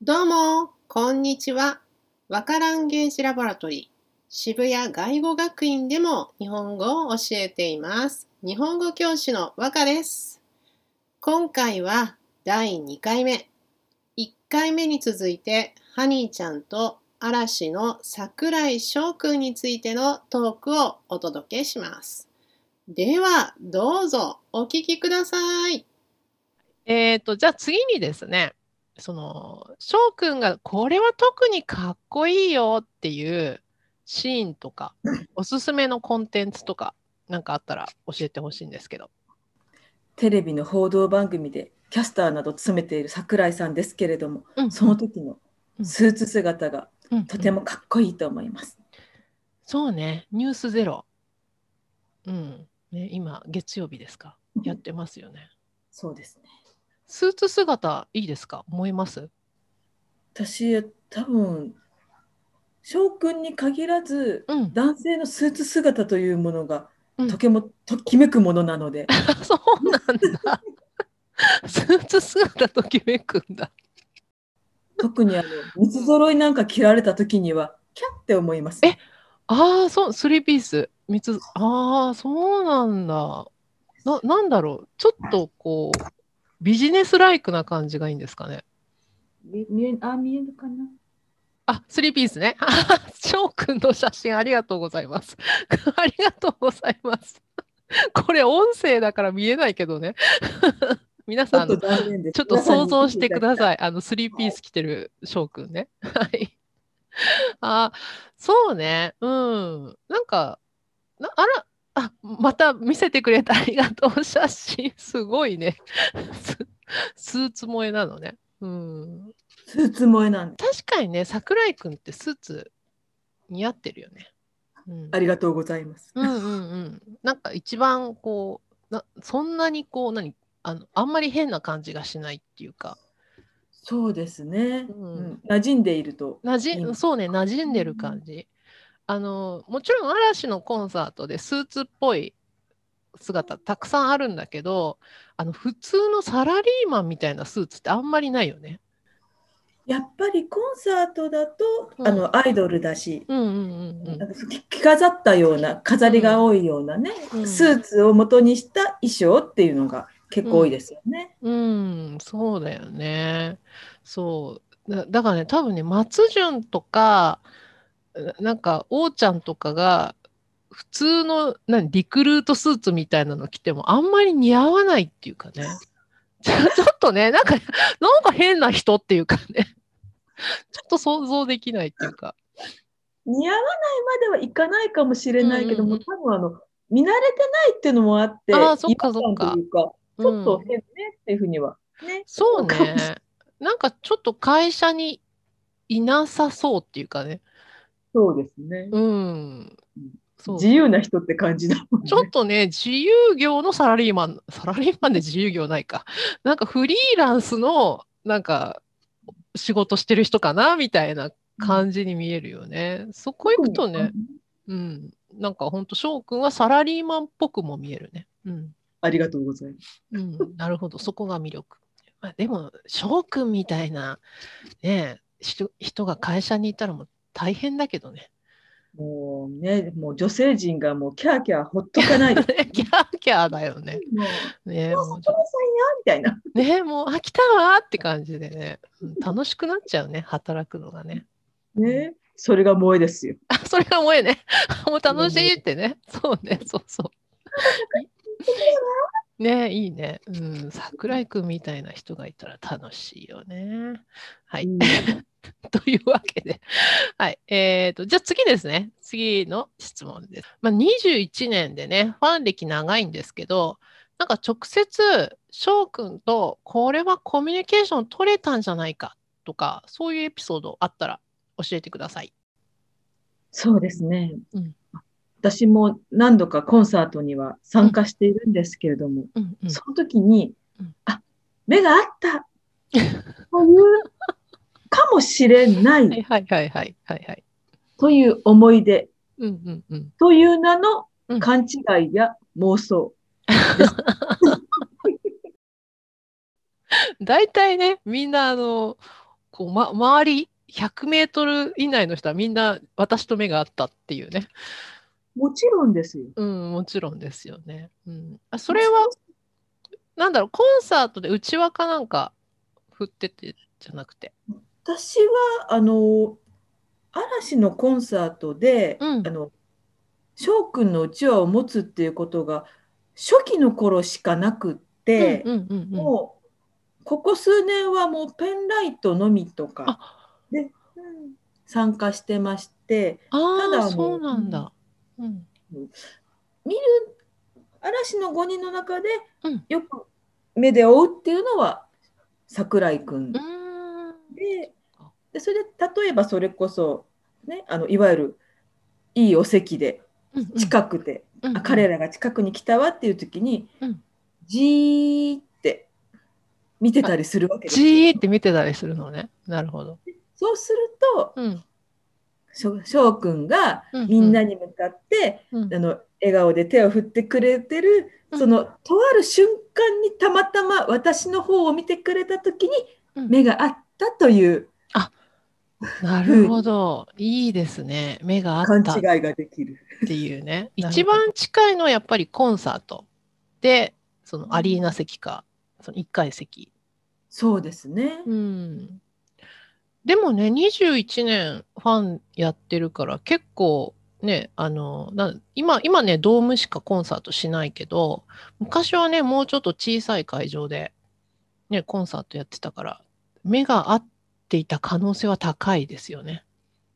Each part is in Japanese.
どうも、こんにちは。わからんゲージラボラトリー、渋谷外語学院でも日本語を教えています。日本語教師の和歌です。今回は第2回目。1回目に続いて、ハニーちゃんと嵐の桜井翔くんについてのトークをお届けします。では、どうぞお聞きください。えっと、じゃあ次にですね、その、翔くんがこれは特にかっこいいよっていうシーンとか、おすすめのコンテンツとか、なんかあったら教えてほしいんですけど。テレビの報道番組でキャスターなどを務めている桜井さんですけれども、うんその時のスーツ姿がうんとてもかっこいいと思います。そうね、ニュースゼロ。うん。ね、今、月曜日ですか。やってますよね。そうですね。スーツ姿いいですか？思います？私多分翔くんに限らずうん。男性のスーツ姿というものがうんとてもときめくものなので、そうなんだ。スーツ姿ときめくんだ。特にあの三つ揃いなんか着られた時にはキャッて思います。えああ、そう、スリーピース。三つ、ああ、そうなんだ。な、なんだろう。ちょっとこう、ビジネスライクな感じがいいんですかね？み見えあ見えるかな？あ、スリーピースね。翔くんの写真ありがとうございます。ありがとうございます。これ音声だから見えないけどね。皆さん、ちょっと想像してくだい。さい。あの、スリーピース着てる翔くんね。はい。あ、そうね。うん。なんか、なあら、あ、また見せてくれてありがとう。写真、すごいね。ススーツ萌えなのね。うん。スーツ萌えなんで。確かにね、桜井くんってスーツ似合ってるよね。うん。ありがとうございます。うんうんうん。なんか一番こう、なそんなにこう、何？あの、あんまり変な感じがしないっていうか。そうですね。うんうん馴染んでいると。なじいいねそうね、馴染んでる感じ。あの、もちろん嵐のコンサートでスーツっぽい姿たくさんあるんだけど、あの、普通のサラリーマンみたいなスーツってあんまりないよね。やっぱりコンサートだと、うんあのアイドルだし、着飾ったような飾りが多いようなね、うんスーツを元にした衣装っていうのが結構多いですよね。うん、そうだよね。そう。だ、だからね、多分ね、松潤とか、ななんか、王ちゃんとかが、普通の、何、リクルートスーツみたいなの着ても、あんまり似合わないっていうかね。ちょっとね、なんか、なんか変な人っていうかね。ちょっと想像できないっていうか。似合わないまではいかないかもしれないけども、うんうんうん多分あの見慣れてないっていうのもあって、あーそっかそっかというか、ちょっとうん変ねっていうふうには。ね、そうね。なんかちょっと会社にいなさそうっていうかね。そうですね。うん。そう自由な人って感じだもんね。ちょっとね、自由業のサラリーマン、サラリーマンで自由業ないか。なんかフリーランスの、なんか、仕事してる人かなみたいな感じに見えるよね。そこ行くとね、うん。なんかほんと、翔くんはサラリーマンっぽくも見えるね。うん。ありがとうございます。うん。なるほど。そこが魅力。まあ、でも、翔くんみたいな、ね、人人が会社にいたらもう大変だけどね。もうね、もう女性陣がもうキャーキャーほっとかない。キャーキャーだよね。もう、ねもうもうさんやみたいな。ねもう飽きたわーって感じでね、うん楽しくなっちゃうね、働くのがね。ね、それが萌えですよ。あ、それが萌えね。もう楽しいってね。そうね、そうそう。ねいいね。うん、桜井くんみたいな人がいたら楽しいよね。はい。うん というわけで。はい。えっ、と、じゃあ次ですね。次の質問です。まあ、21年でね、ファン歴長いんですけど、なんか直接、翔くんとこれはコミュニケーション取れたんじゃないかとか、そういうエピソードあったら教えてください。そうですね。うん私も何度かコンサートには参加しているんですけれども、うんうん。その時に、うんあ、目があったというかもしれなはいい はいはいはいはいはい。という思い出うんうんうん。という名のうん勘違いや妄想。大体ね、みんなあの、こう、ま、周り100メートル以内の人はみんな私と目が合ったっていうね。もちろんですよ。うん、もちろんですよね。うん。あ、それは、なんだろう、コンサートで内輪かなんか振っててじゃなくて。私はあの嵐のコンサートで、うんあの翔くんのうちわを持つっていうことが初期の頃しかなくって、うんうんうんうん。もうここ数年はもうペンライトのみとかで、うん参加してましてただそうなんだ。うん。見る嵐の5人の中でうんよく目で追うっていうのは桜井くんうーん。ででそれで例えばそれこそ、ね、あのいわゆるいいお席でうんうん近くて、うんあ彼らが近くに来たわっていう時に、うんじーって見てたりするわけですじよーって見てたりするのね。なるほど。そうするとうん。翔翔くんがうんうんみんなに向かって、うんあの笑顔で手を振ってくれてる、うんそのとある瞬間にたまたま私の方を見てくれた時にうん目が合ったというなるほど。いいですね。目があ勘ったっ違いができる。ていうね。一番近いのはやっぱりコンサートで、そのアリーナ席か、その1階席。そうですね。うん。でもね、21年ファンやってるから、結構ね、あの、な今、今ね、ドームしかコンサートしないけど、昔はね、もうちょっと小さい会場で、ね、コンサートやってたから、目が合っていた可能性は高いですよね。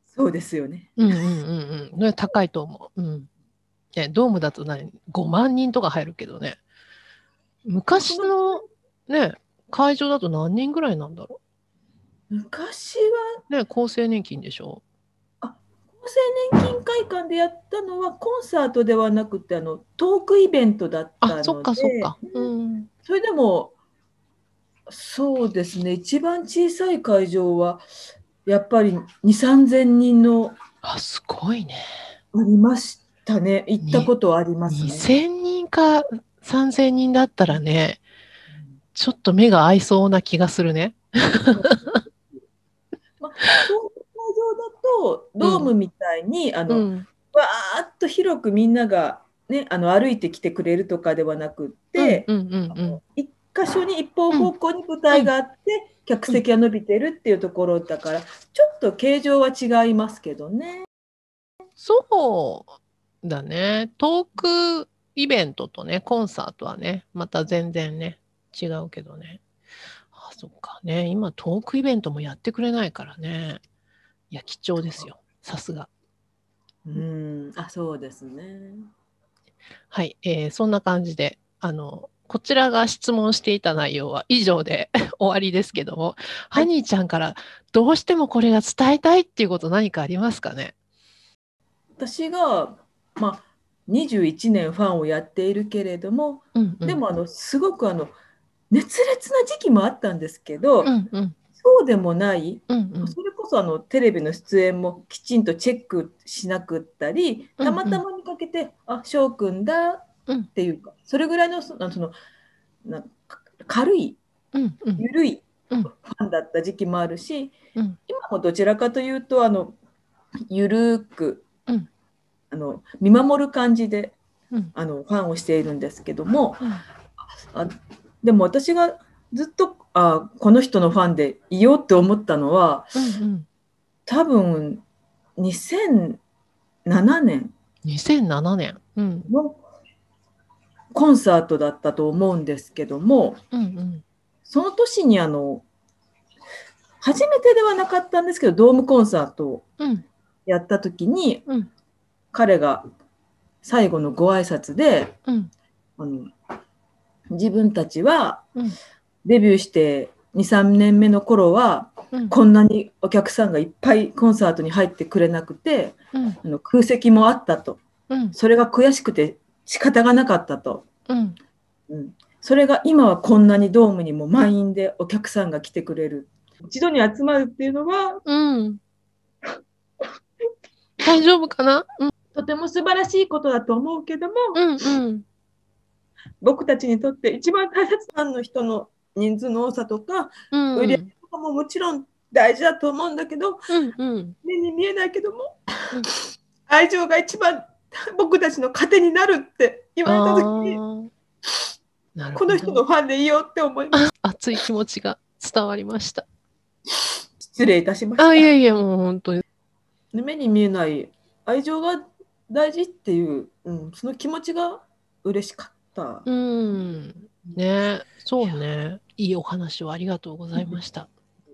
そうですよね。うんうんうんうん。ね、高いと思う。うん。ね、ドームだと何 ?5 万人とか入るけどね。昔のね、会場だと何人ぐらいなんだろ昔う。はね、厚生年金でしょ？厚生年金会館でやったのはコンサートではなくてあのトークイベントだったのであ、そっかそっか。うん。それでもそうですね一番小さい会場はやっぱり2 3 0 0人のあ、すごいね。ありましたね行ったことありますね。2000人か3000人だったらね、ちょっと目が合いそうな気がするね。会場だとドームみたいに、あのうん。わーっと広くみんなが、ね、あの歩いてきてくれるとかではなくって、うんうんうん一箇所に一方方向に舞台があって、客席が伸びてるっていうところだからちょっと形状は違いますけどね。そうだね。トークイベントとね、コンサートはね、また全然ね、違うけどね。あ、そっかね。今、トークイベントもやってくれないからね。いや、貴重ですよ。さすが。うん、あそうですね。はい、えーそんな感じで、あの、こちらが質問していた内容は以上で 終わりですけども、ハニーちゃんからどうしてもこれが伝えたいっていうこと何かありますかね？私が、まあ、21年ファンをやっているけれども、うんうん、でもあのすごくあの熱烈な時期もあったんですけど、うんうん。そうでもない。うんうん。それこそあのテレビの出演もきちんとチェックしなくったりうんたまたま見かけて「あ翔くんだ」うん。っていうかそれぐらいのそのそのなか軽いうんうん。緩いうん。ファンだった時期もあるし、うん。今もどちらかというとあのゆるく、うん。あの見守る感じでうん。あのファンをしているんですけどもうん。あでも私がずっとあこの人のファンでいようって思ったのはうん多分2007年。2007年。うん。のコンサートだったと思うんですけどもうんうん。その年にあの初めてではなかったんですけどドームコンサートをうん。やった時に、うん。彼が最後のご挨拶でうん。あの自分たちはうん。デビューして23年目の頃はうん。こんなにお客さんがいっぱいコンサートに入ってくれなくてうん。あの空席もあったと。うん。それが悔しくて仕方がなかったと、うん。うん、それが今はこんなにドームにも満員でお客さんが来てくれる。一度に集まるっていうのはうん。大丈夫かな？とても素晴らしいことだと思うけども、うんうん僕たちにとって一番大切なの人の人数の多さとかうん売り上げとかももちろん大事だと思うんだけどうんうん。目に見えないけどもうん愛情が一番僕たちの糧になるって言われた時にこどの人のファンでいようって思います。熱い気持ちが伝わりました。失礼いたしました。あ、いえいえ、もう本当に。目に見えない愛情が大事っていう、うん、その気持ちが嬉しかった。うん。ねそうね。いいお話をありがとうございました。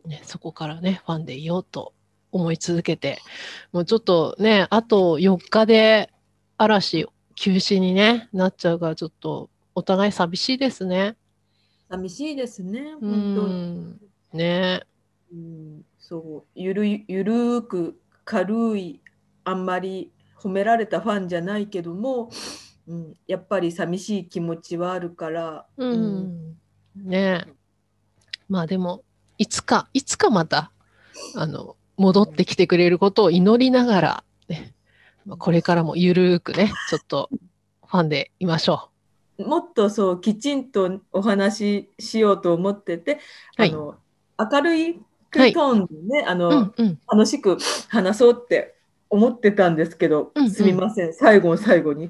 ね、そこからね、ファンでいようと思い続けて、もうちょっとね、あと4日で嵐休止に、ね、なっちゃうから、ちょっとお互い寂しいですね。寂しいですね、う本当に。ん。ねうん、そうゆるいゆるーく軽いあんまり褒められたファンじゃないけども、うん、やっぱり寂しい気持ちはあるから、うん。ね。まあでも、いつか、いつかまた、あの、戻ってきてくれることを祈りながら、ね、まあこれからもゆるーくね、ちょっとファンでいましょもっとそうきちんとお話ししようと思ってて、はい。あの明るいはいトーンでね、あう。のうんうん。楽しく話そうって思ってたんですけど、うんうん。すみません。最後の最後に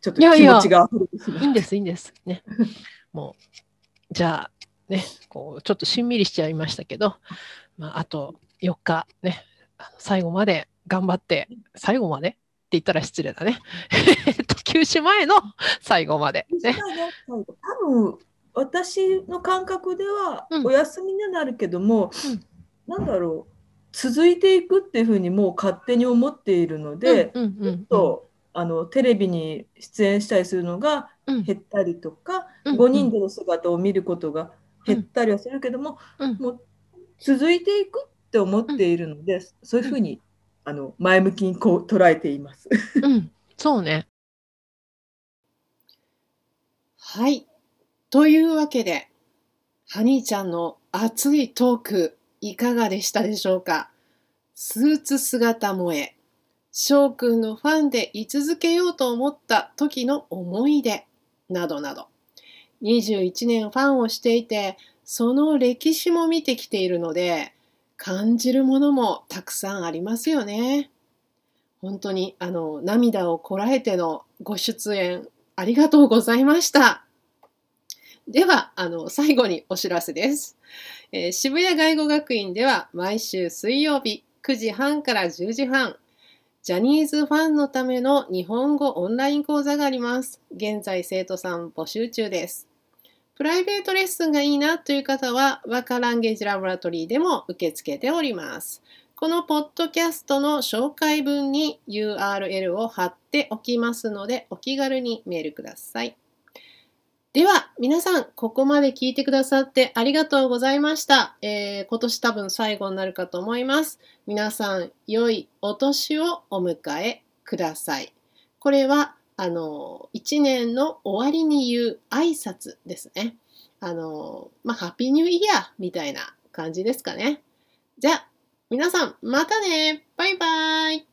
ちょっと気持ちが溢れてしいいんです、いいんです。ね。もう、じゃあ、ね、こう、ちょっとしんみりしちゃいましたけど、まあ、あと4日、ね、最後まで頑張って、最後までって言ったら失礼だね。えっと、休止前の最後まで。た。ね。多分私の感覚ではうんお休みになるけども、うんなんだろう続いていくっていうふうにもう勝手に思っているので、ちょっとあのテレビに出演したりするのがうん。減ったりとか、うん。5人での姿を見ることが減ったりはするけども、うん。もう続いていくって思っているので、そういうふうにあの前向きにこう捉えています。うん、そうね。はい。というわけで、ハニーちゃんの熱いトーク、いかがでしたでしょうか？スーツ姿萌え、翔くんのファンで居続けようと思った時の思い出、などなど。21年ファンをしていて、その歴史も見てきているので、感じるものもたくさんありますよね。本当にあの涙をこらえてのご出演ありがとうございました。では、あの、最後にお知らせです。えー渋谷外語学院では毎週水曜日9時半から10時半、ジャニーズファンのための日本語オンライン講座があります。現在生徒さん募集中です。プライベートレッスンがいいなという方は、ワカランゲージラボラトリーでも受け付けております。このポッドキャストの紹介文に URL を貼っておきますので、お気軽にメールください。では、皆さん、ここまで聞いてくださってありがとうございました。えー今年多分最後になるかと思います。皆さん、良いお年をお迎えください。これは、あの、一年の終わりに言う挨拶ですね。あの、まあ、ハッピーニューイヤーみたいな感じですかね。じゃあ、皆さん、またねバイバーイ